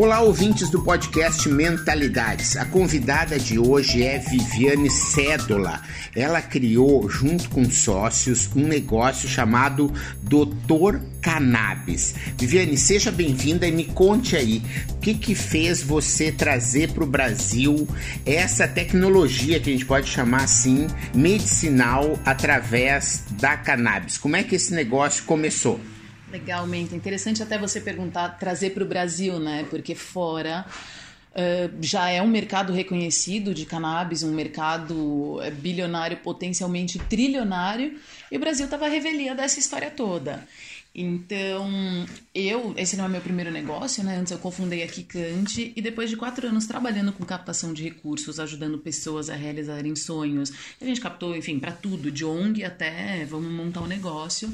Olá, ouvintes do podcast Mentalidades. A convidada de hoje é Viviane Cédola. Ela criou, junto com sócios, um negócio chamado Doutor Cannabis. Viviane, seja bem-vinda e me conte aí o que, que fez você trazer para o Brasil essa tecnologia que a gente pode chamar assim, medicinal, através da cannabis. Como é que esse negócio começou? Legalmente. Interessante até você perguntar, trazer para o Brasil, né? Porque fora. Uh, já é um mercado reconhecido de cannabis, um mercado eh, bilionário, potencialmente trilionário, e o Brasil estava revelia dessa história toda. Então, eu, esse não é meu primeiro negócio, né? Antes eu confundei a Kikante e depois de quatro anos trabalhando com captação de recursos, ajudando pessoas a realizarem sonhos, a gente captou, enfim, para tudo, de ONG até vamos montar um negócio.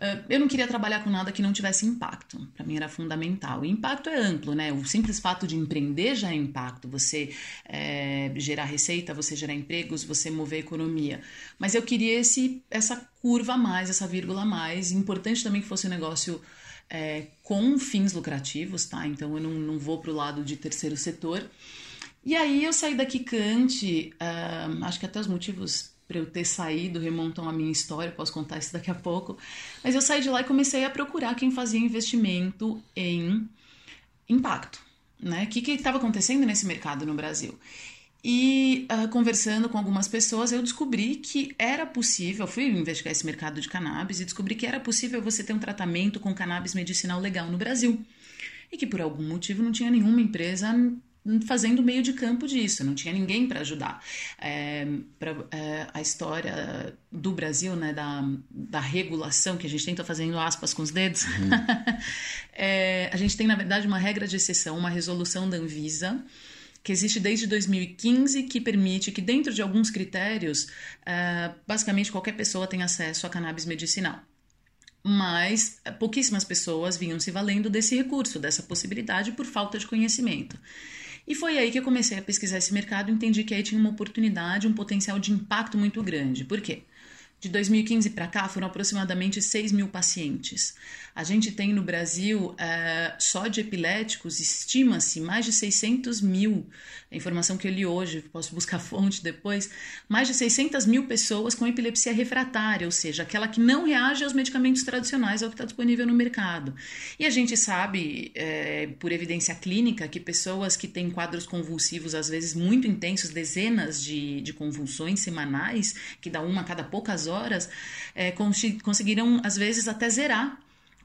Ah, eu não queria trabalhar com nada que não tivesse impacto. Para mim era fundamental. E impacto é amplo, né? O simples fato de empreender já é impacto. Você é, gerar receita, você gerar empregos, você mover a economia. Mas eu queria esse, essa curva a mais, essa vírgula a mais. Importante também que fosse um negócio é, com fins lucrativos, tá? Então eu não, não vou para o lado de terceiro setor. E aí eu saí da Kikante, uh, acho que até os motivos para eu ter saído remontam a minha história, posso contar isso daqui a pouco. Mas eu saí de lá e comecei a procurar quem fazia investimento em impacto, né? O que estava acontecendo nesse mercado no Brasil? E uh, conversando com algumas pessoas, eu descobri que era possível, fui investigar esse mercado de cannabis e descobri que era possível você ter um tratamento com cannabis medicinal legal no Brasil. E que por algum motivo não tinha nenhuma empresa fazendo meio de campo disso, não tinha ninguém para ajudar. É, pra, é, a história do Brasil, né, da, da regulação, que a gente tenta fazendo aspas com os dedos, uhum. é, a gente tem, na verdade, uma regra de exceção, uma resolução da Anvisa, que existe desde 2015, que permite que, dentro de alguns critérios, é, basicamente qualquer pessoa tem acesso a cannabis medicinal mas pouquíssimas pessoas vinham se valendo desse recurso, dessa possibilidade, por falta de conhecimento. E foi aí que eu comecei a pesquisar esse mercado e entendi que aí tinha uma oportunidade, um potencial de impacto muito grande. Por quê? De 2015 para cá foram aproximadamente 6 mil pacientes. A gente tem no Brasil, é, só de epiléticos, estima-se mais de 600 mil, a informação que eu li hoje, posso buscar fonte depois, mais de 600 mil pessoas com epilepsia refratária, ou seja, aquela que não reage aos medicamentos tradicionais, ao que está disponível no mercado. E a gente sabe, é, por evidência clínica, que pessoas que têm quadros convulsivos, às vezes muito intensos, dezenas de, de convulsões semanais, que dá uma a cada poucas horas, é, conseguiram, às vezes, até zerar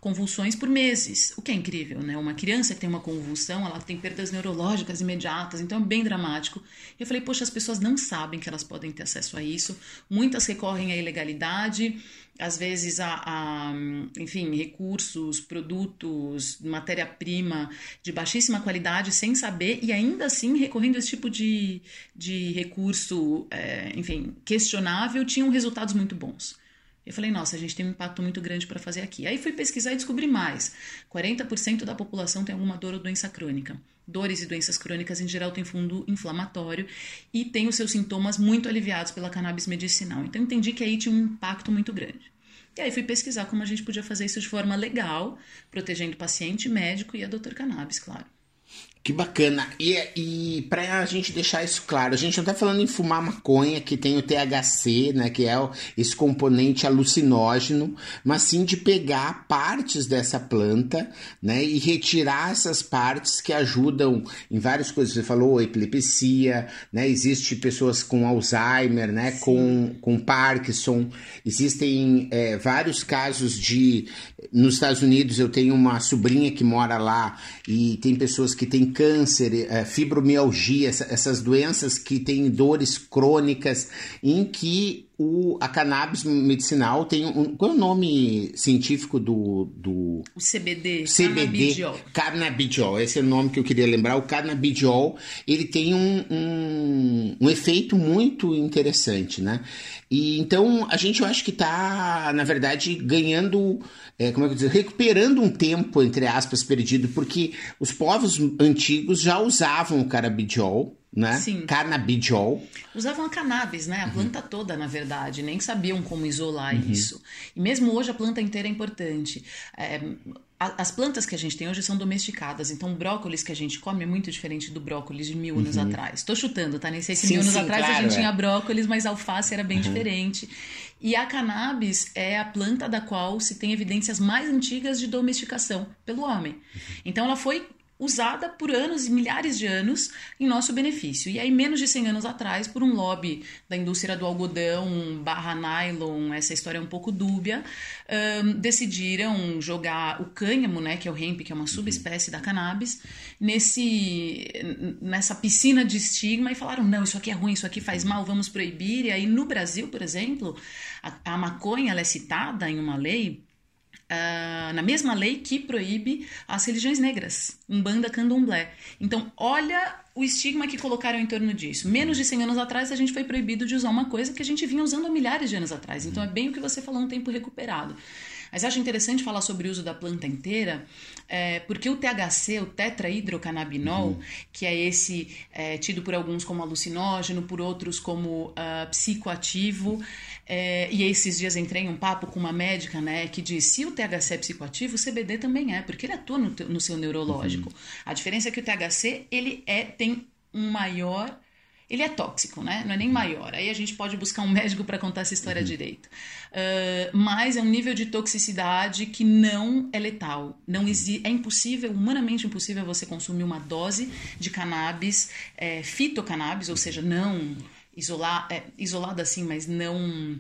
convulsões por meses, o que é incrível, né? Uma criança que tem uma convulsão, ela tem perdas neurológicas imediatas, então é bem dramático. Eu falei, poxa, as pessoas não sabem que elas podem ter acesso a isso, muitas recorrem à ilegalidade, às vezes a, a enfim, recursos, produtos, matéria-prima de baixíssima qualidade, sem saber, e ainda assim, recorrendo a esse tipo de, de recurso, é, enfim, questionável, tinham resultados muito bons. Eu falei, nossa, a gente tem um impacto muito grande para fazer aqui. Aí fui pesquisar e descobri mais. 40% da população tem alguma dor ou doença crônica. Dores e doenças crônicas, em geral, têm fundo inflamatório e têm os seus sintomas muito aliviados pela cannabis medicinal. Então, entendi que aí tinha um impacto muito grande. E aí fui pesquisar como a gente podia fazer isso de forma legal, protegendo o paciente, médico e a doutor cannabis, claro. Que bacana. E, e para a gente deixar isso claro, a gente não está falando em fumar maconha, que tem o THC, né, que é esse componente alucinógeno, mas sim de pegar partes dessa planta né, e retirar essas partes que ajudam em várias coisas. Você falou epilepsia, né, existe pessoas com Alzheimer, né, com, com Parkinson, existem é, vários casos de. Nos Estados Unidos, eu tenho uma sobrinha que mora lá e tem pessoas que têm câncer, é, fibromialgia, essa, essas doenças que têm dores crônicas, em que o, a cannabis medicinal tem um. Qual é o nome científico do. do o CBD. CBD. Cannabidiol. Cannabidiol. Esse é o nome que eu queria lembrar. O cannabidiol, ele tem um, um, um efeito muito interessante, né? E então a gente eu acho que está, na verdade, ganhando. É, como é que eu dizer? Recuperando um tempo, entre aspas, perdido, porque os povos antigos já usavam o cannabidiol né? Sim. Cannabidiol. Usavam a cannabis, né? A planta toda, na verdade, nem sabiam como isolar isso. E mesmo hoje a planta inteira é importante. É, a- as plantas que a gente tem hoje são domesticadas, então o brócolis que a gente come é muito diferente do brócolis de mil anos atrás. Tô chutando, tá? Nem sei se Sim, mil anos sim, atrás a claro, gente é. tinha brócolis, mas alface era bem diferente. E a cannabis é a planta da qual se tem evidências mais antigas de domesticação pelo homem. Então ela foi usada por anos e milhares de anos em nosso benefício. E aí, menos de 100 anos atrás, por um lobby da indústria do algodão barra nylon, essa história é um pouco dúbia, ahn, decidiram jogar o cânhamo, né, que é o hemp, que é uma subespécie da cannabis, nesse, nessa piscina de estigma e falaram, não, isso aqui é ruim, isso aqui faz mal, vamos proibir. E aí, no Brasil, por exemplo, a, a maconha é citada em uma lei ah, na mesma lei que proíbe as religiões negras, Umbanda, Candomblé. Então, olha o estigma que colocaram em torno disso. Menos de 100 anos atrás, a gente foi proibido de usar uma coisa que a gente vinha usando há milhares de anos atrás. Então, é bem o que você falou, um tempo recuperado. Mas acho interessante falar sobre o uso da planta inteira, é, porque o THC, o tetrahidrocannabinol, que é esse é, tido por alguns como alucinógeno, por outros como ah, psicoativo, é, e esses dias entrei em um papo com uma médica, né, que diz, se o THC é psicoativo, o CBD também é, porque ele atua no, no seu neurológico. A diferença é que o THC, ele é, tem um maior... Ele é tóxico, né? Não é nem maior. Aí a gente pode buscar um médico para contar essa história direito. Ah, mas é um nível de toxicidade que não é letal. Não exi é impossível, humanamente impossível, você consumir uma dose de cannabis, é, fitocannabis, ou seja, não isolar, é, isolada assim, mas não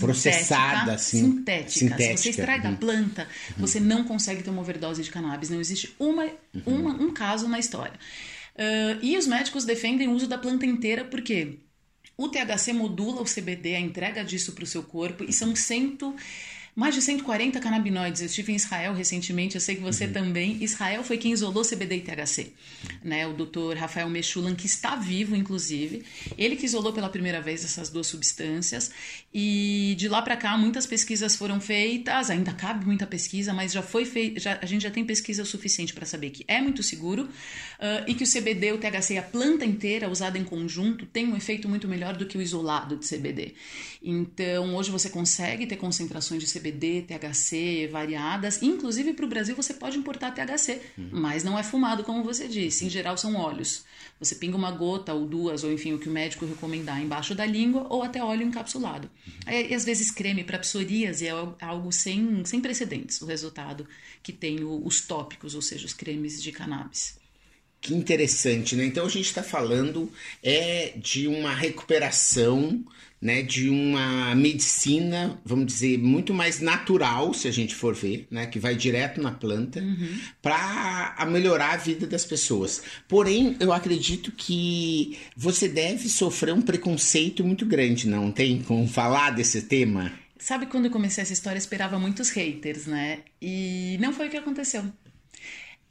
Processada, sintética, assim. sintética. Se Sintética, você extrai da uhum. planta, você não consegue ter uma overdose de cannabis. Não existe uma, uma, um caso na história. Ah, e os médicos defendem o uso da planta inteira porque o THC modula o CBD, a entrega disso para o seu corpo, e são cento, mais de 140 canabinoides. Eu estive em Israel recentemente, eu sei que você também. Israel foi quem isolou CBD e THC. Né? O doutor Rafael Mechulan, que está vivo, inclusive. Ele que isolou pela primeira vez essas duas substâncias. E de lá para cá, muitas pesquisas foram feitas, ainda cabe muita pesquisa, mas já foi feita, a gente já tem pesquisa o suficiente para saber que é muito seguro ah, e que o CBD, o THC a planta inteira usada em conjunto tem um efeito muito melhor do que o isolado de CBD. Então, hoje você consegue ter concentrações de CBD, THC variadas, inclusive para o Brasil você pode importar THC, mas não é fumado, como você disse. Em geral, são óleos. Você pinga uma gota ou duas, ou enfim, o que o médico recomendar embaixo da língua, ou até óleo encapsulado. Aí, E às vezes creme para psoríase é algo sem, sem precedentes, o resultado que tem o- os tópicos, ou seja, os cremes de cannabis. Que interessante, né? Então a gente está falando é de uma recuperação, né? De uma medicina, vamos dizer, muito mais natural, se a gente for ver, né? Que vai direto na planta para melhorar a vida das pessoas. Porém, eu acredito que você deve sofrer um preconceito muito grande, não tem? Com falar desse tema? Sabe quando eu comecei essa história, eu esperava muitos haters, né? E não foi o que aconteceu.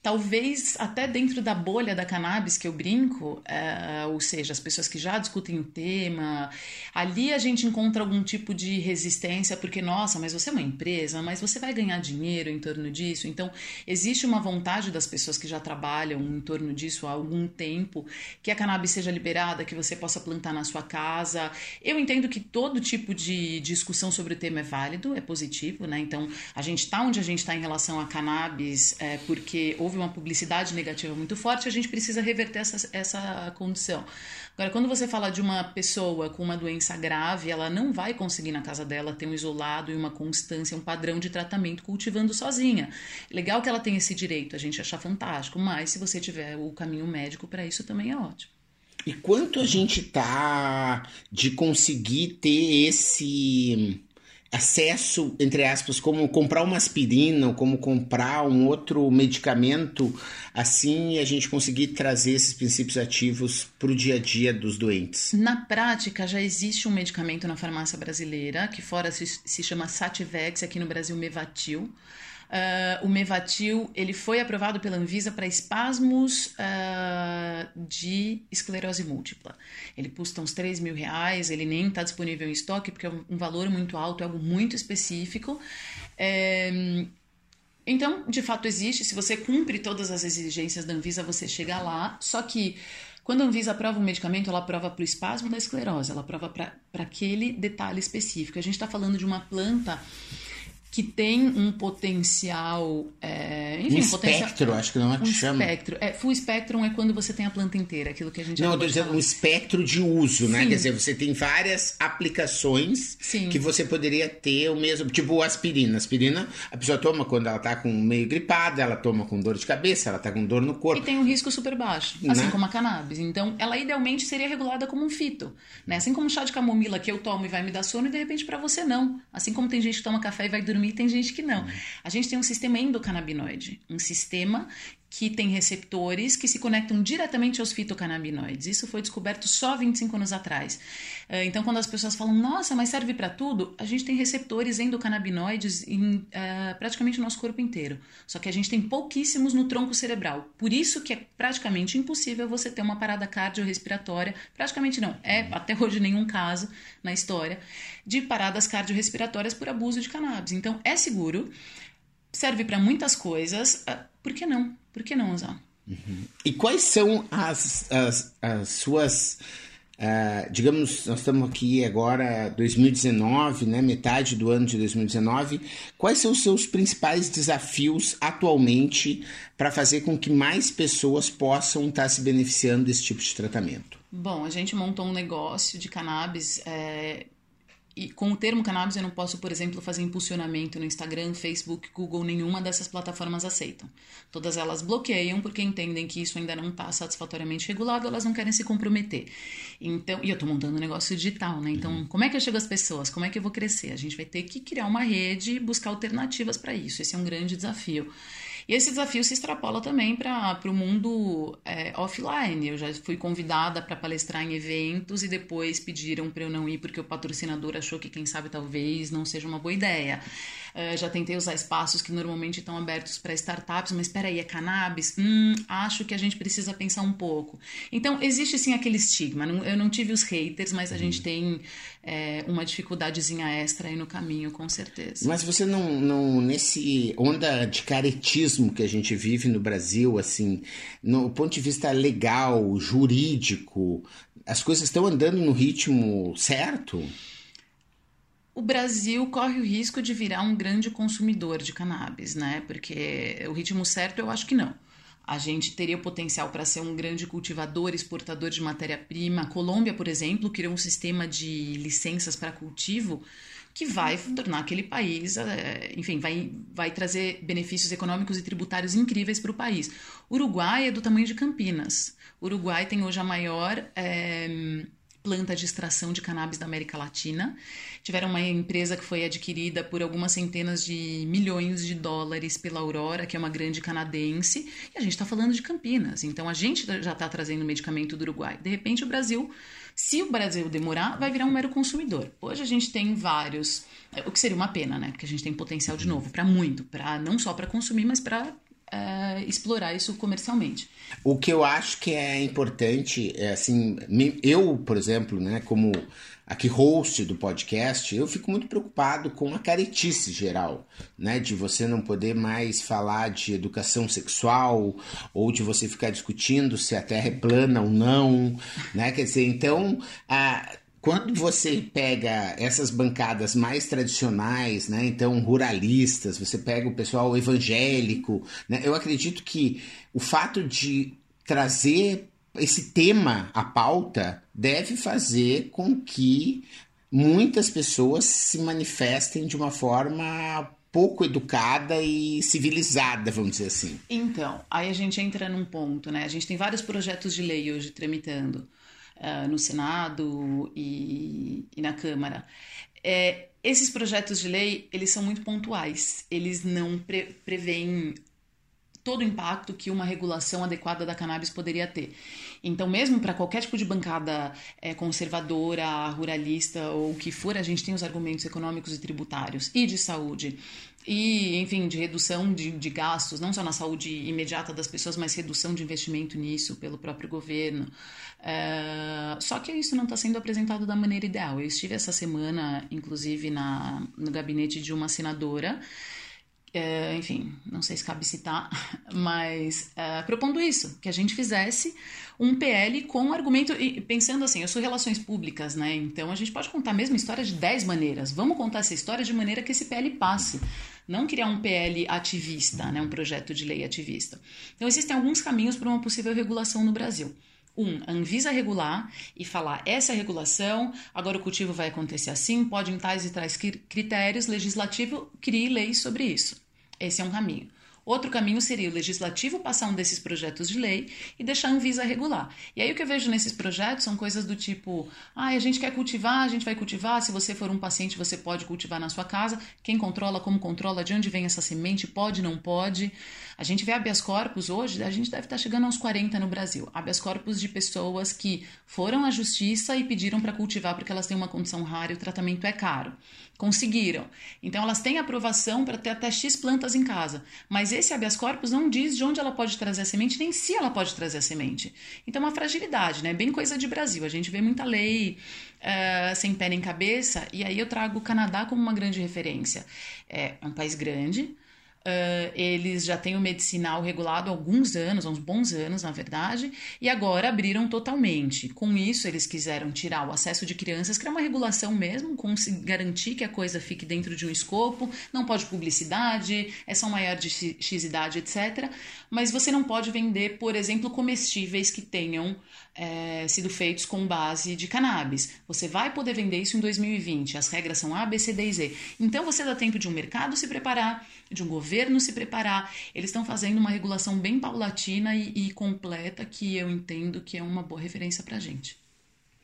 Talvez até dentro da bolha da cannabis que eu brinco, é, ou seja, as pessoas que já discutem o tema, ali a gente encontra algum tipo de resistência, porque, nossa, mas você é uma empresa, mas você vai ganhar dinheiro em torno disso. Então, existe uma vontade das pessoas que já trabalham em torno disso há algum tempo, que a cannabis seja liberada, que você possa plantar na sua casa. Eu entendo que todo tipo de discussão sobre o tema é válido, é positivo, né? Então, a gente está onde a gente está em relação a cannabis, é, porque houve uma publicidade negativa muito forte, a gente precisa reverter essa, essa condição. Agora, quando você fala de uma pessoa com uma doença grave, ela não vai conseguir na casa dela ter um isolado e uma constância, um padrão de tratamento cultivando sozinha. Legal que ela tem esse direito, a gente acha fantástico, mas se você tiver o caminho médico para isso também é ótimo. E quanto a gente tá de conseguir ter esse acesso, entre aspas, como comprar uma aspirina ou como comprar um outro medicamento, assim a gente conseguir trazer esses princípios ativos para o dia a dia dos doentes? Na prática, já existe um medicamento na farmácia brasileira, que fora se, se chama Sativex, aqui no Brasil Mevatil. Uh, o Mevatil ele foi aprovado pela Anvisa para espasmos uh, de esclerose múltipla. Ele custa uns 3 mil reais, ele nem está disponível em estoque porque é um, valor muito alto, é algo muito específico. É, então, de fato existe, se você cumpre todas as exigências da Anvisa, você chega lá, só que Quando a Anvisa aprova um medicamento, ela aprova para o espasmo da esclerose, ela aprova para aquele detalhe específico. A gente está falando de uma planta que tem um potencial. É, enfim, um espectro, potencial, acho que não é que um chama. Espectro. É, full spectrum é quando você tem a planta inteira, aquilo que a gente Não, eu estou dizendo um espectro de uso, né? Sim. Quer dizer, você tem várias aplicações Sim. que você poderia ter o mesmo. Tipo aspirina. Aspirina, a pessoa toma quando ela está com meio gripada, ela toma com dor de cabeça, ela está com dor no corpo. E tem um risco super baixo, assim né? como a cannabis. Então, ela idealmente seria regulada como um fito. Né? Assim como o chá de camomila que eu tomo e vai me dar sono, e de repente para você não. Assim como tem gente que toma café e vai dormir dormir, tem gente que não. A gente tem um sistema endocannabinoide, um sistema que tem receptores que se conectam diretamente aos fitocannabinoides. Isso foi descoberto só 25 anos atrás. Eh, então, quando as pessoas falam, nossa, mas serve para tudo, a gente tem receptores endocannabinoides em uh, praticamente o nosso corpo inteiro. Só que a gente tem pouquíssimos no tronco cerebral. Por isso que é praticamente impossível você ter uma parada cardiorrespiratória. Praticamente não. É até hoje nenhum caso na história de paradas cardiorrespiratórias por abuso de cannabis. Então, é seguro serve para muitas coisas, ah, por que não? Por que não usar? Uhum. E quais são as, as, as suas. Uh, digamos, nós estamos aqui agora 2019, né, metade do ano de 2019. Quais são os seus principais desafios atualmente para fazer com que mais pessoas possam estar se beneficiando desse tipo de tratamento? Bom, a gente montou um negócio de cannabis é, e com o termo cannabis eu não posso, por exemplo, fazer impulsionamento no Instagram, Facebook, Google, nenhuma dessas plataformas aceitam. Todas elas bloqueiam porque entendem que isso ainda não está satisfatoriamente regulado, elas não querem se comprometer. Então, e eu estou montando um negócio digital, né? Então, uhum. como é que eu chego às pessoas? Como é que eu vou crescer? A gente vai ter que criar uma rede e buscar alternativas para isso. Esse é um grande desafio. E esse desafio se extrapola também para o mundo é, offline. Eu já fui convidada para palestrar em eventos e depois pediram para eu não ir porque o patrocinador achou que, quem sabe, talvez não seja uma boa ideia. Uh, já tentei usar espaços que normalmente estão abertos para startups, mas espera aí, é cannabis? Hum, acho que a gente precisa pensar um pouco. Então, existe sim aquele estigma. Eu não tive os haters, mas a gente uhum. tem é, uma dificuldadezinha extra aí no caminho, com certeza. Mas você não, não, nesse onda de caretismo que a gente vive no Brasil, assim, no ponto de vista legal, jurídico, as coisas estão andando no ritmo certo? O Brasil corre o risco de virar um grande consumidor de cannabis, né? Porque o ritmo certo eu acho que não. A gente teria o potencial para ser um grande cultivador, exportador de matéria-prima. Colômbia, por exemplo, criou um sistema de licenças para cultivo que vai tornar aquele país, eh, enfim, vai, vai trazer benefícios econômicos e tributários incríveis para o país. Uruguai é do tamanho de Campinas. Uruguai tem hoje a maior. É, planta de extração de cannabis da América Latina. Tiveram uma empresa que foi adquirida por algumas centenas de milhões de dólares pela Aurora, que é uma grande canadense, e a gente está falando de Campinas. Então a gente já está trazendo medicamento do Uruguai. De repente o Brasil, se o Brasil demorar, vai virar um mero consumidor. Hoje a gente tem vários, o que seria uma pena, né? Porque a gente tem potencial de novo para muito, para não só para consumir, mas para uh, explorar isso comercialmente. O que eu acho que é importante é assim, eu, por exemplo, né, como aqui host do podcast, eu fico muito preocupado com a caretice geral, né, de você não poder mais falar de educação sexual ou de você ficar discutindo se a Terra é plana ou não, né, quer dizer, então a quando você pega essas bancadas mais tradicionais, né, então ruralistas, você pega o pessoal evangélico, né, eu acredito que o fato de trazer esse tema à pauta deve fazer com que muitas pessoas se manifestem de uma forma pouco educada e civilizada, vamos dizer assim. Então, aí a gente entra num ponto, né? A gente tem vários projetos de lei hoje tramitando uh, no Senado e, e na Câmara. É, esses projetos de lei, eles são muito pontuais. Eles não pre preveem todo o impacto que uma regulação adequada da cannabis poderia ter. Então, mesmo para qualquer tipo de bancada é, conservadora, ruralista ou o que for, a gente tem os argumentos econômicos e tributários e de saúde e, enfim, de redução de, de, gastos, não só na saúde imediata das pessoas, mas redução de investimento nisso pelo próprio governo. É, só que isso não está sendo apresentado da maneira ideal. Eu estive essa semana, inclusive, na, no gabinete de uma senadora é, enfim, não sei se cabe citar, mas é, propondo isso, que a gente fizesse um PL com argumento, e pensando assim, eu sou relações públicas, né? Então a gente pode contar a mesma história de 10 maneiras. Vamos contar essa história de maneira que esse PL passe. Não criar um PL ativista, né? um projeto de lei ativista. Então existem alguns caminhos para uma possível regulação no Brasil. Um, a Anvisa regular e falar essa é regulação, agora o cultivo vai acontecer assim, pode em tais e tais critérios, legislativo crie leis sobre isso. Esse é um caminho. Outro caminho seria o legislativo passar um desses projetos de lei e deixar a Anvisa regular. E aí o que eu vejo nesses projetos são coisas do tipo: ah, a gente quer cultivar, a gente vai cultivar. Se você for um paciente, você pode cultivar na sua casa. Quem controla, como controla, de onde vem essa semente, pode, não pode. A gente vê habeas corpus hoje, a gente deve estar chegando aos 40 no Brasil. Habeas corpus de pessoas que foram à justiça e pediram para cultivar porque elas têm uma condição rara e o tratamento é caro. Conseguiram. Então elas têm aprovação para ter até X plantas em casa. Mas esse habeas corpus não diz de onde ela pode trazer a semente, nem se ela pode trazer a semente. Então é uma fragilidade, né? Bem coisa de Brasil. A gente vê muita lei uh, sem pé nem cabeça, e aí eu trago o Canadá como uma grande referência. É um país grande, Uh, eles já têm o medicinal regulado há alguns anos, há uns bons anos, na verdade, e agora abriram totalmente. Com isso, eles quiseram tirar o acesso de crianças, criar uma regulação mesmo, com garantir que a coisa fique dentro de um escopo, não pode publicidade, é só maior de X idade, etc. Mas você não pode vender, por exemplo, comestíveis que tenham é, sido feitos com base de cannabis. Você vai poder vender isso em 2020. As regras são A, B, C, D e Z. Então você dá tempo de um mercado se preparar, de um governo se preparar. Eles estão fazendo uma regulação bem paulatina e, e completa que eu entendo que é uma boa referência para a gente.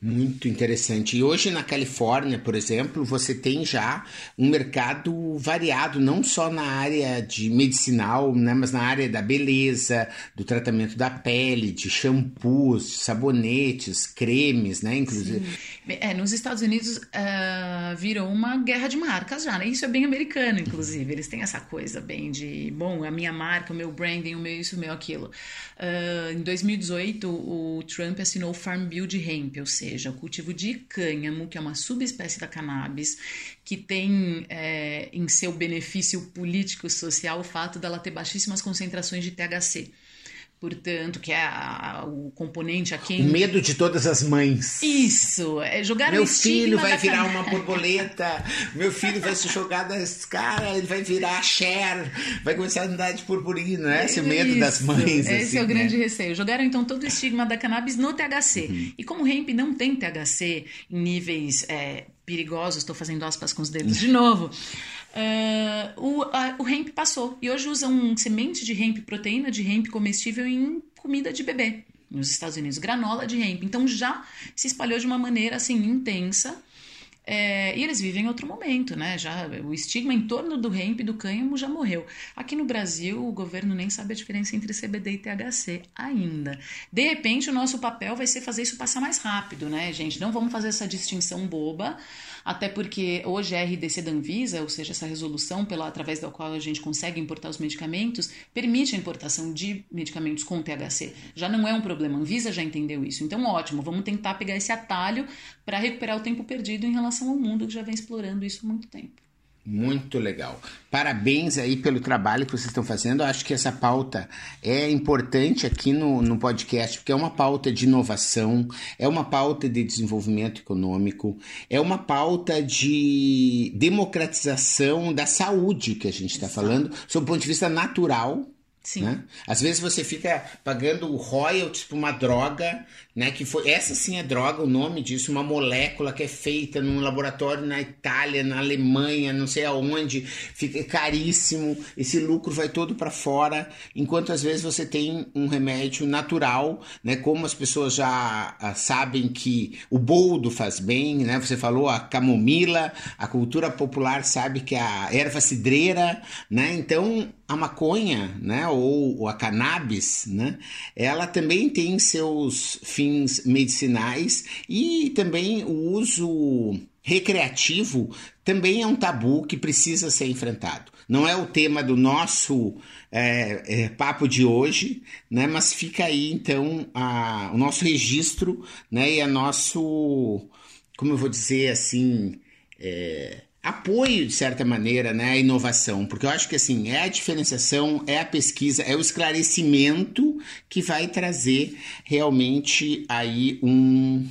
Muito interessante. E hoje na Califórnia, por exemplo, você tem já um mercado variado, não só na área de medicinal, né, mas na área da beleza, do tratamento da pele, de shampoos, sabonetes, cremes, né, inclusive. É, nos Estados Unidos uh, virou uma guerra de marcas já, né? Isso é bem americano, inclusive. Eles têm essa coisa bem de, bom, a minha marca, o meu branding, o meu isso, o meu aquilo. Uh, em 2018, o Trump assinou o Farm Bill de hemp, ou seja, seja, o cultivo de cânhamo, que é uma subespécie da cannabis, que tem é, em seu benefício político e social o fato dela ter baixíssimas concentrações de THC portanto, que é a, o componente a quem. O medo de todas as mães. Isso, é jogar Meu filho vai virar uma borboleta, meu filho vai se jogar da escada, ele vai virar Cher, vai começar a andar de purpurina, né? Esse é medo Isso, das mães. Esse assim, é o né? grande receio. Jogaram então todo o estigma da cannabis no THC. Uhum. E como o hemp não tem THC em níveis é, perigosos, estou fazendo aspas com os dedos de novo. Uh, o, a, o hemp passou. E hoje usam semente de hemp, proteína de hemp comestível em comida de bebê. Nos Estados Unidos, granola de hemp. Então já se espalhou de uma maneira assim intensa. É, e eles vivem outro momento, né? Já o estigma em torno do hemp e do cânhamo já morreu. Aqui no Brasil, o governo nem sabe a diferença entre CBD e THC ainda. De repente, o nosso papel vai ser fazer isso passar mais rápido, né, gente? Não vamos fazer essa distinção boba até porque hoje a RDC da Anvisa, ou seja, essa resolução pela através da qual a gente consegue importar os medicamentos, permite a importação de medicamentos com THC. Já não é um problema, a Anvisa já entendeu isso. Então, ótimo, vamos tentar pegar esse atalho para recuperar o tempo perdido em relação ao mundo que já vem explorando isso há muito tempo. Muito legal. Parabéns aí pelo trabalho que vocês estão fazendo. Eu acho que essa pauta é importante aqui no, no podcast, porque é uma pauta de inovação, é uma pauta de desenvolvimento econômico, é uma pauta de democratização da saúde que a gente está falando, sob o ponto de vista natural. Sim. Né? Às vezes você fica pagando royalties por uma droga né? Que foi essa sim é droga, o nome disso, uma molécula que é feita num laboratório na Itália, na Alemanha, não sei aonde, fica caríssimo. Esse lucro vai todo para fora, enquanto às vezes você tem um remédio natural, né? Como as pessoas já ah, sabem que o boldo faz bem, né? Você falou a camomila, a cultura popular sabe que a erva cidreira, né? Então a maconha, né? Ou, ou a cannabis, né? Ela também tem seus fins medicinais e também o uso recreativo também é um tabu que precisa ser enfrentado. Não é o tema do nosso é, é, papo de hoje, né? Mas fica aí então a, o nosso registro, né? E a nosso, como eu vou dizer assim, é, apoio, de certa maneira, né, a inovação, porque eu acho que assim, é a diferenciação, é a pesquisa, é o esclarecimento que vai trazer realmente aí um,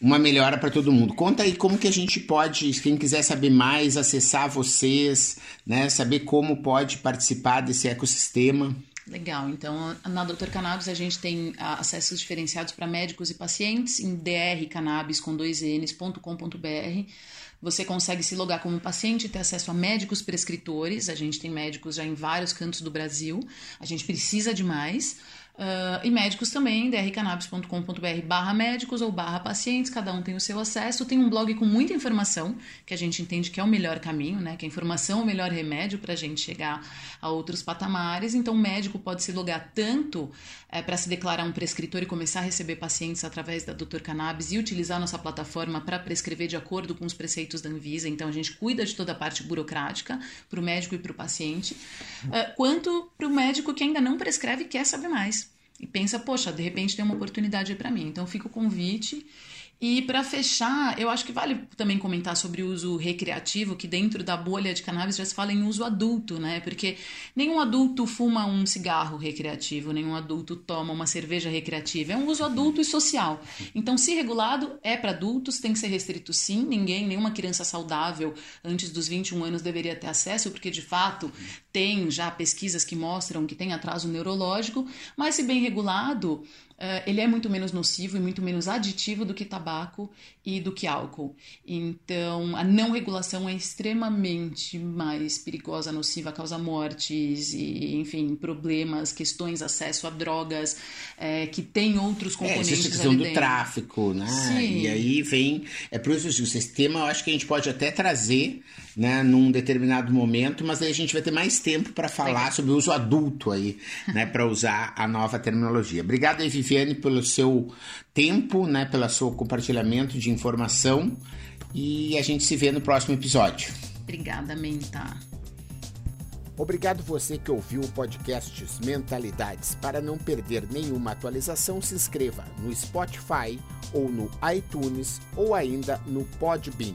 uma melhora para todo mundo. Conta aí como que a gente pode, quem quiser saber mais, acessar vocês, né, saber como pode participar desse ecossistema. Legal, então na Dr. Cannabis a gente tem acessos diferenciados para médicos e pacientes em drcannabis com dois ns.com.br. Você consegue se logar como paciente ter acesso a médicos prescritores. A gente tem médicos já em vários cantos do Brasil. A gente precisa de mais. Uh, e médicos também, drcannabis.com.br barra médicos ou barra pacientes, cada um tem o seu acesso. Tem um blog com muita informação, que a gente entende que é o melhor caminho, né? Que a informação é o melhor remédio para a gente chegar a outros patamares. Então, o médico pode se logar tanto é, para se declarar um prescritor e começar a receber pacientes através da Dr. Cannabis e utilizar nossa plataforma para prescrever de acordo com os preceitos da Anvisa. Então, a gente cuida de toda a parte burocrática para o médico e para o paciente, uh, quanto para o médico que ainda não prescreve e quer saber mais e pensa, poxa, de repente tem uma oportunidade para mim. Então fica o convite e para fechar, eu acho que vale também comentar sobre o uso recreativo, que dentro da bolha de cannabis já se fala em uso adulto, né? Porque nenhum adulto fuma um cigarro recreativo, nenhum adulto toma uma cerveja recreativa. É um uso adulto e social. Então, se regulado, é para adultos, tem que ser restrito sim. Ninguém, nenhuma criança saudável antes dos 21 anos deveria ter acesso, porque de fato tem já pesquisas que mostram que tem atraso neurológico, mas se bem regulado, ele é muito menos nocivo e muito menos aditivo do que tabaco e do que álcool. Então, a não regulação é extremamente mais perigosa, nociva, causa mortes e, enfim, problemas, questões, acesso a drogas é, que tem outros componentes. É, essa questão do tráfico, né? Sim. E aí vem. É por isso que o sistema eu acho que a gente pode até trazer né, num determinado momento, mas aí a gente vai ter mais tempo para falar sobre o uso adulto aí, né, para usar a nova terminologia. Obrigado aí, Viviane, pelo seu tempo, né, pelo seu compartilhamento de informação e a gente se vê no próximo episódio. Obrigada, Menta. Obrigado você que ouviu o podcast Mentalidades. Para não perder nenhuma atualização, se inscreva no Spotify ou no iTunes ou ainda no Podbean.